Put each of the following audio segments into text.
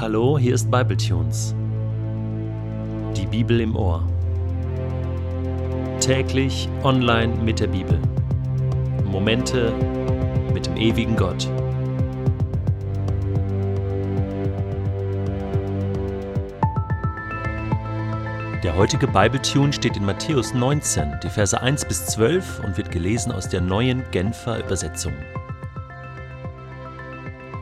Hallo, hier ist Bibletunes. Die Bibel im Ohr. Täglich online mit der Bibel. Momente mit dem ewigen Gott. Der heutige Bibletune steht in Matthäus 19, die Verse 1 bis 12 und wird gelesen aus der neuen Genfer Übersetzung.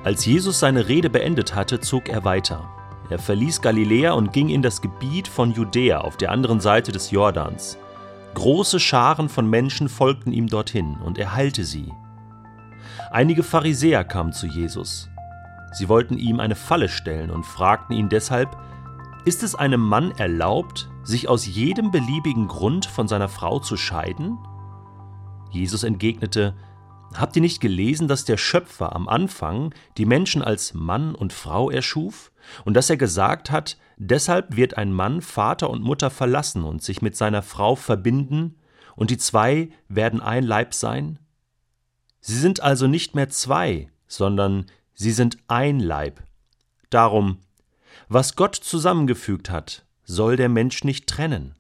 Als Jesus seine Rede beendet hatte, zog er weiter. Er verließ Galiläa und ging in das Gebiet von Judäa auf der anderen Seite des Jordans. Große Scharen von Menschen folgten ihm dorthin, und er heilte sie. Einige Pharisäer kamen zu Jesus. Sie wollten ihm eine Falle stellen und fragten ihn deshalb, ist es einem Mann erlaubt, sich aus jedem beliebigen Grund von seiner Frau zu scheiden? Jesus entgegnete, Habt ihr nicht gelesen, dass der Schöpfer am Anfang die Menschen als Mann und Frau erschuf und dass er gesagt hat, deshalb wird ein Mann Vater und Mutter verlassen und sich mit seiner Frau verbinden, und die zwei werden ein Leib sein? Sie sind also nicht mehr zwei, sondern sie sind ein Leib. Darum, was Gott zusammengefügt hat, soll der Mensch nicht trennen.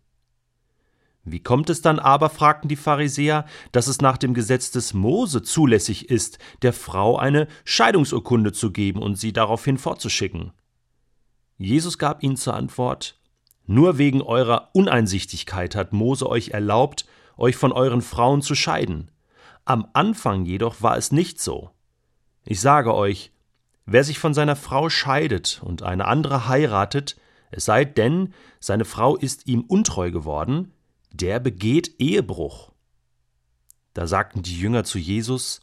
Wie kommt es dann aber, fragten die Pharisäer, dass es nach dem Gesetz des Mose zulässig ist, der Frau eine Scheidungsurkunde zu geben und sie daraufhin fortzuschicken? Jesus gab ihnen zur Antwort Nur wegen eurer Uneinsichtigkeit hat Mose euch erlaubt, euch von euren Frauen zu scheiden. Am Anfang jedoch war es nicht so. Ich sage euch, wer sich von seiner Frau scheidet und eine andere heiratet, es sei denn, seine Frau ist ihm untreu geworden, der begeht Ehebruch. Da sagten die Jünger zu Jesus,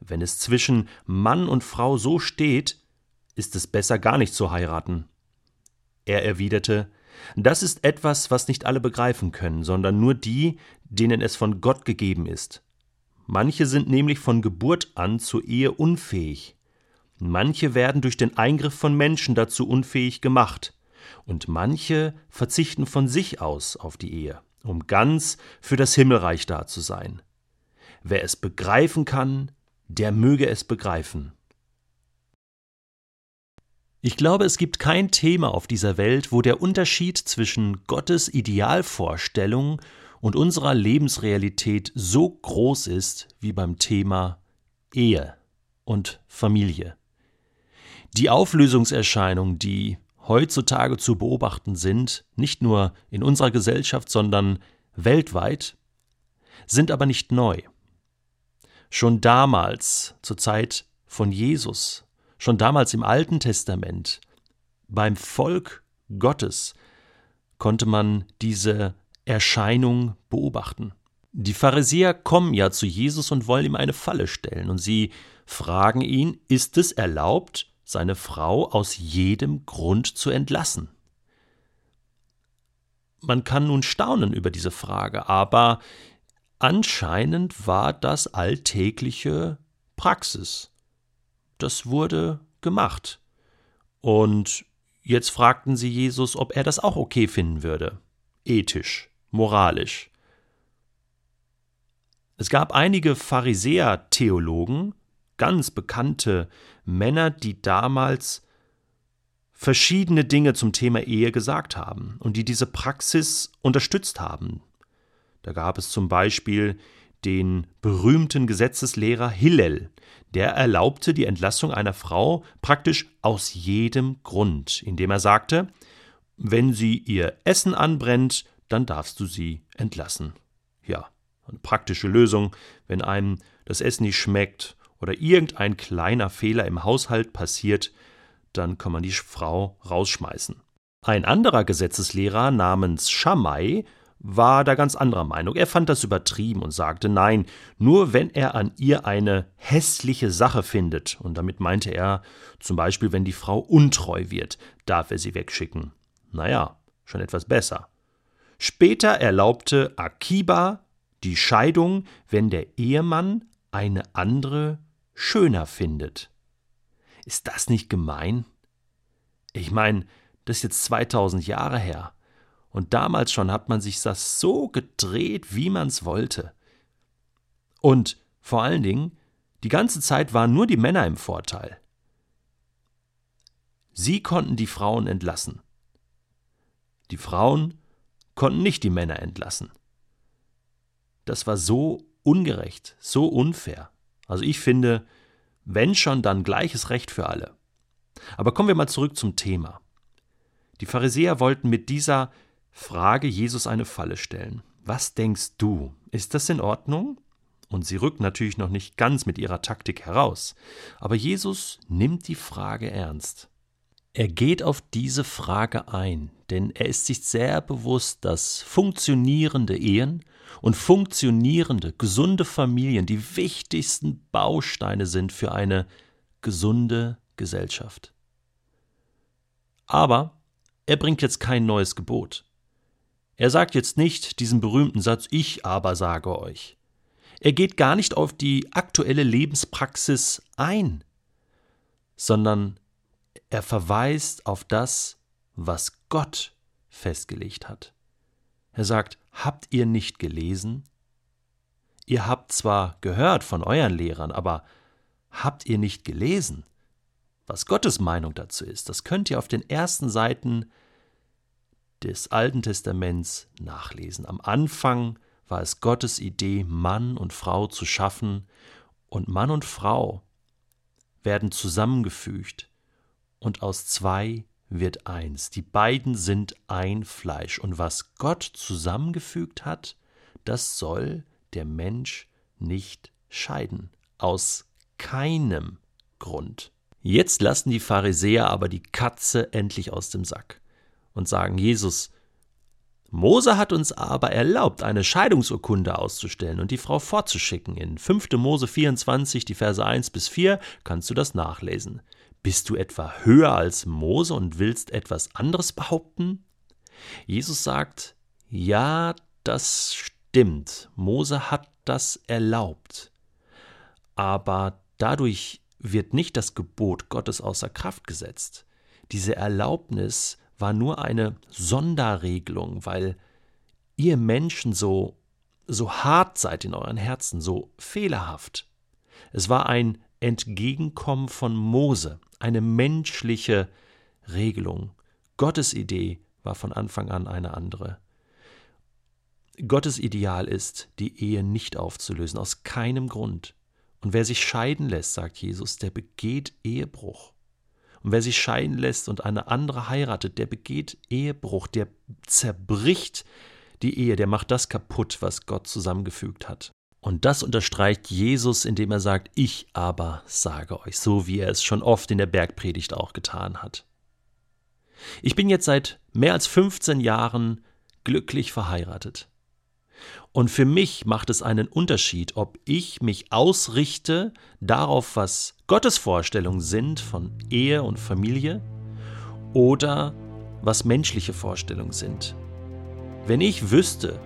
wenn es zwischen Mann und Frau so steht, ist es besser gar nicht zu heiraten. Er erwiderte, das ist etwas, was nicht alle begreifen können, sondern nur die, denen es von Gott gegeben ist. Manche sind nämlich von Geburt an zur Ehe unfähig. Manche werden durch den Eingriff von Menschen dazu unfähig gemacht. Und manche verzichten von sich aus auf die Ehe um ganz für das Himmelreich da zu sein. Wer es begreifen kann, der möge es begreifen. Ich glaube, es gibt kein Thema auf dieser Welt, wo der Unterschied zwischen Gottes Idealvorstellung und unserer Lebensrealität so groß ist wie beim Thema Ehe und Familie. Die Auflösungserscheinungen, die heutzutage zu beobachten sind, nicht nur in unserer Gesellschaft, sondern weltweit, sind aber nicht neu. Schon damals, zur Zeit von Jesus, schon damals im Alten Testament, beim Volk Gottes, konnte man diese Erscheinung beobachten. Die Pharisäer kommen ja zu Jesus und wollen ihm eine Falle stellen, und sie fragen ihn, ist es erlaubt, seine Frau aus jedem Grund zu entlassen? Man kann nun staunen über diese Frage, aber anscheinend war das alltägliche Praxis. Das wurde gemacht. Und jetzt fragten sie Jesus, ob er das auch okay finden würde. Ethisch, moralisch. Es gab einige Pharisäer-Theologen, ganz bekannte Männer, die damals verschiedene Dinge zum Thema Ehe gesagt haben und die diese Praxis unterstützt haben. Da gab es zum Beispiel den berühmten Gesetzeslehrer Hillel, der erlaubte die Entlassung einer Frau praktisch aus jedem Grund, indem er sagte, wenn sie ihr Essen anbrennt, dann darfst du sie entlassen. Ja, eine praktische Lösung, wenn einem das Essen nicht schmeckt oder irgendein kleiner Fehler im Haushalt passiert, dann kann man die Frau rausschmeißen. Ein anderer Gesetzeslehrer namens Schamai war da ganz anderer Meinung. Er fand das übertrieben und sagte, nein, nur wenn er an ihr eine hässliche Sache findet, und damit meinte er zum Beispiel, wenn die Frau untreu wird, darf er sie wegschicken. Naja, schon etwas besser. Später erlaubte Akiba die Scheidung, wenn der Ehemann eine andere schöner findet. Ist das nicht gemein? Ich meine, das ist jetzt 2000 Jahre her. Und damals schon hat man sich das so gedreht, wie man es wollte. Und vor allen Dingen, die ganze Zeit waren nur die Männer im Vorteil. Sie konnten die Frauen entlassen. Die Frauen konnten nicht die Männer entlassen. Das war so ungerecht, so unfair. Also ich finde, wenn schon, dann gleiches Recht für alle. Aber kommen wir mal zurück zum Thema. Die Pharisäer wollten mit dieser Frage Jesus eine Falle stellen. Was denkst du? Ist das in Ordnung? Und sie rückt natürlich noch nicht ganz mit ihrer Taktik heraus. Aber Jesus nimmt die Frage ernst. Er geht auf diese Frage ein, denn er ist sich sehr bewusst, dass funktionierende Ehen und funktionierende, gesunde Familien die wichtigsten Bausteine sind für eine gesunde Gesellschaft. Aber er bringt jetzt kein neues Gebot. Er sagt jetzt nicht diesen berühmten Satz Ich aber sage euch. Er geht gar nicht auf die aktuelle Lebenspraxis ein, sondern er verweist auf das, was Gott festgelegt hat. Er sagt, habt ihr nicht gelesen? Ihr habt zwar gehört von euren Lehrern, aber habt ihr nicht gelesen? Was Gottes Meinung dazu ist, das könnt ihr auf den ersten Seiten des Alten Testaments nachlesen. Am Anfang war es Gottes Idee, Mann und Frau zu schaffen, und Mann und Frau werden zusammengefügt, und aus zwei wird eins. Die beiden sind ein Fleisch, und was Gott zusammengefügt hat, das soll der Mensch nicht scheiden, aus keinem Grund. Jetzt lassen die Pharisäer aber die Katze endlich aus dem Sack und sagen, Jesus, Mose hat uns aber erlaubt, eine Scheidungsurkunde auszustellen und die Frau fortzuschicken. In 5. Mose 24, die Verse 1 bis 4, kannst du das nachlesen. Bist du etwa höher als Mose und willst etwas anderes behaupten? Jesus sagt, ja, das stimmt. Mose hat das erlaubt. Aber dadurch wird nicht das Gebot Gottes außer Kraft gesetzt. Diese Erlaubnis war nur eine Sonderregelung, weil ihr Menschen so, so hart seid in euren Herzen, so fehlerhaft. Es war ein Entgegenkommen von Mose, eine menschliche Regelung. Gottes Idee war von Anfang an eine andere. Gottes Ideal ist, die Ehe nicht aufzulösen, aus keinem Grund. Und wer sich scheiden lässt, sagt Jesus, der begeht Ehebruch. Und wer sich scheiden lässt und eine andere heiratet, der begeht Ehebruch, der zerbricht die Ehe, der macht das kaputt, was Gott zusammengefügt hat. Und das unterstreicht Jesus, indem er sagt, ich aber sage euch, so wie er es schon oft in der Bergpredigt auch getan hat. Ich bin jetzt seit mehr als 15 Jahren glücklich verheiratet. Und für mich macht es einen Unterschied, ob ich mich ausrichte darauf, was Gottes Vorstellungen sind von Ehe und Familie oder was menschliche Vorstellungen sind. Wenn ich wüsste,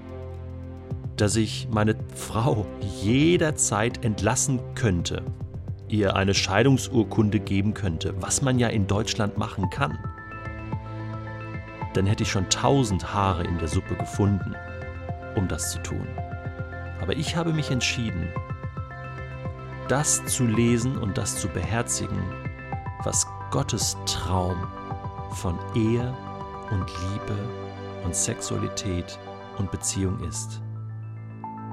dass ich meine Frau jederzeit entlassen könnte, ihr eine Scheidungsurkunde geben könnte, was man ja in Deutschland machen kann, dann hätte ich schon tausend Haare in der Suppe gefunden um das zu tun. Aber ich habe mich entschieden, das zu lesen und das zu beherzigen, was Gottes Traum von Ehe und Liebe und Sexualität und Beziehung ist.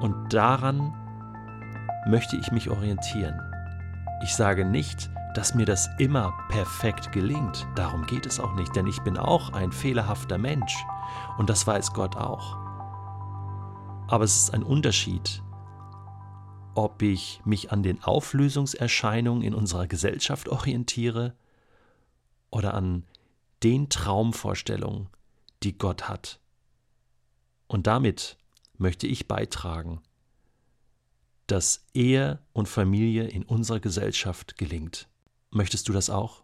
Und daran möchte ich mich orientieren. Ich sage nicht, dass mir das immer perfekt gelingt. Darum geht es auch nicht, denn ich bin auch ein fehlerhafter Mensch. Und das weiß Gott auch. Aber es ist ein Unterschied, ob ich mich an den Auflösungserscheinungen in unserer Gesellschaft orientiere oder an den Traumvorstellungen, die Gott hat. Und damit möchte ich beitragen, dass Ehe und Familie in unserer Gesellschaft gelingt. Möchtest du das auch?